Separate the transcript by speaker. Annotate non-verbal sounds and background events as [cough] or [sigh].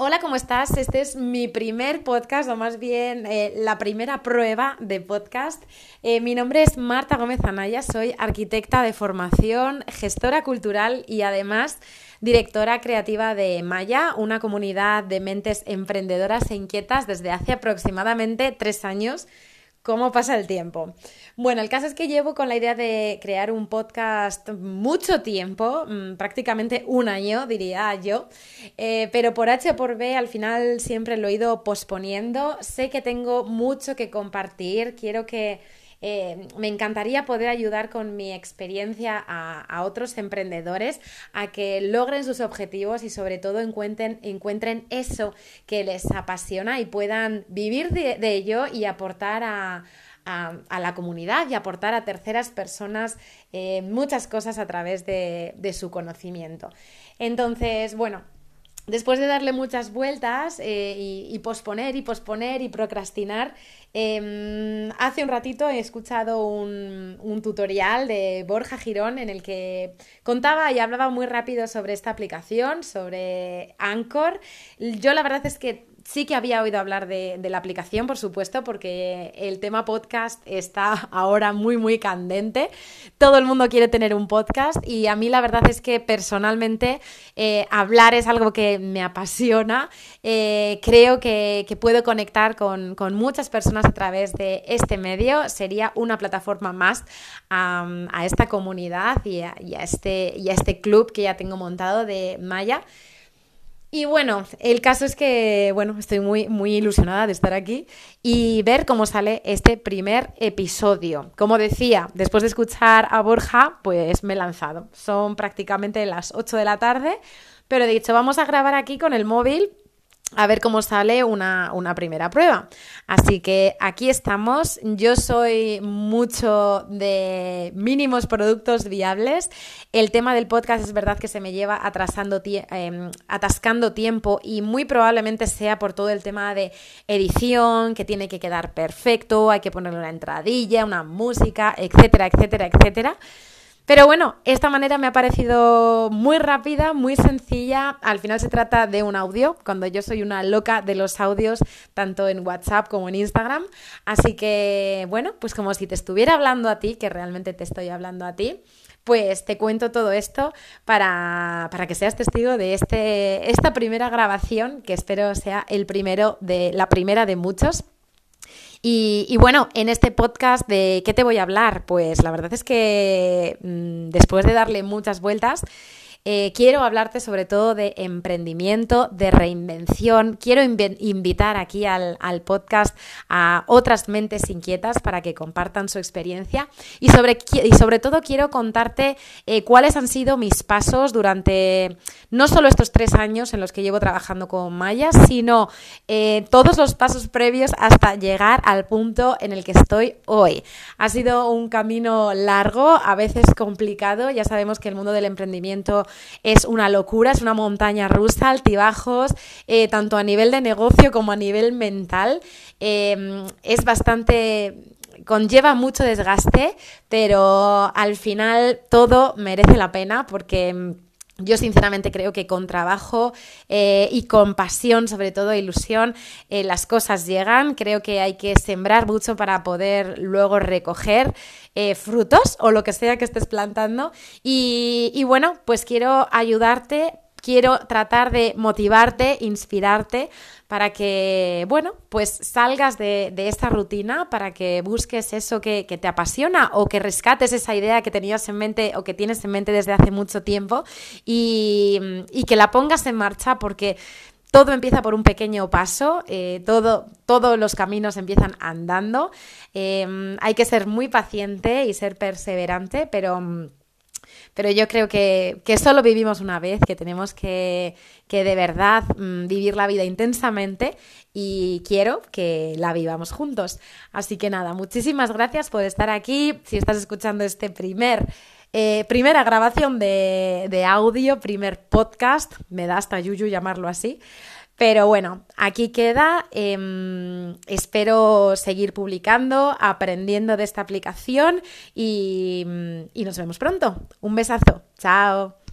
Speaker 1: Hola, ¿cómo estás? Este es mi primer podcast, o más bien eh, la primera prueba de podcast. Eh, mi nombre es Marta Gómez Anaya, soy arquitecta de formación, gestora cultural y además directora creativa de Maya, una comunidad de mentes emprendedoras e inquietas desde hace aproximadamente tres años cómo pasa el tiempo. Bueno, el caso es que llevo con la idea de crear un podcast mucho tiempo, mm, prácticamente un año, diría yo, eh, pero por H o por B al final siempre lo he ido posponiendo. Sé que tengo mucho que compartir, quiero que eh, me encantaría poder ayudar con mi experiencia a, otros emprendedores a que logren sus objetivos y sobre todo encuentren, eso que les apasiona y puedan vivir de, ello y aportar a, la comunidad y aportar a terceras personas eh, muchas cosas a través de, su conocimiento. Entonces, bueno, después de darle muchas vueltas eh, y, posponer y posponer y procrastinar, em, hace un ratito he escuchado un, un, tutorial de Borja Girón en el que contaba y hablaba muy rápido sobre esta aplicación, sobre Anchor. Yo la verdad es que Sí que había oído hablar de, la aplicación, por supuesto, porque el tema podcast está [laughs] ahora muy, muy candente. Todo el mundo quiere tener un podcast y a mí la verdad es que personalmente eh, hablar es algo que me apasiona. Eh, creo que, puedo conectar con, muchas personas a través de este medio. Sería una plataforma más a, esta comunidad y este, y a este club que ya tengo montado de Maya. Y bueno, el caso es que, bueno, estoy muy, muy ilusionada de estar aquí y ver cómo sale este primer episodio. Como decía, después de escuchar a Borja, pues me he lanzado. Son prácticamente las 8 de la tarde, pero de hecho vamos a grabar aquí con el móvil a ver cómo sale una, primera prueba. Así que aquí estamos. Yo soy mucho de mínimos productos viables. El tema del podcast es verdad que se me lleva atrasando em, atascando tiempo y muy probablemente sea por todo el tema de edición, que tiene que quedar perfecto, hay que ponerle una entradilla, una música, etcétera, etcétera, etcétera. Pero bueno, esta manera me ha parecido muy rápida, muy sencilla. Al final se trata de un audio, cuando yo soy una loca de los audios, tanto en WhatsApp como en Instagram. Así que, bueno, pues como si te estuviera hablando a ti, que realmente te estoy hablando a ti pues te cuento todo esto para, para, que seas testigo de este, esta primera grabación, que espero sea el primero de la primera de muchos. Y, bueno, en este podcast de qué te voy a hablar, pues la verdad es que mm, después de darle muchas vueltas, eh, quiero hablarte sobre todo de emprendimiento, de reinvención. Quiero invitar aquí al, podcast a otras mentes inquietas para que compartan su experiencia y sobre, y sobre todo quiero contarte eh, cuáles han sido mis pasos durante no solo estos tres años en los que llevo trabajando con Maya, sino eh, todos los pasos previos hasta llegar al punto en el que estoy hoy. Ha sido un camino largo, a veces complicado. Ya sabemos que el mundo del emprendimiento es una locura, es una montaña rusa, altibajos, eh, tanto a nivel de negocio como a nivel mental. Em, es bastante conlleva mucho desgaste, pero al final todo merece la pena porque em, yo sinceramente creo que con trabajo eh, y con pasión, sobre todo ilusión, eh, las cosas llegan. Creo que hay que sembrar mucho para poder luego recoger eh, frutos o lo que sea que estés plantando. Y, y bueno, pues quiero ayudarte quiero tratar de motivarte, inspirarte para que, bueno, pues salgas de, esta rutina, para que busques eso que, te apasiona o que rescates esa idea que tenías en mente o que tienes en mente desde hace mucho tiempo y, que la pongas en marcha porque todo empieza por un pequeño paso, eh, todo, todos los caminos empiezan andando. Em, hay que ser muy paciente y ser perseverante, pero pero yo creo que, solo vivimos una vez, que tenemos que, de verdad mm, vivir la vida intensamente y quiero que la vivamos juntos. Así que nada, muchísimas gracias por estar aquí. Si estás escuchando este primer... Eh, primera grabación de, de audio, primer podcast, me da hasta yuyu llamarlo así. Pero bueno, aquí queda. Em, espero seguir publicando, aprendiendo de esta aplicación y, y nos vemos pronto. Un besazo. Chao.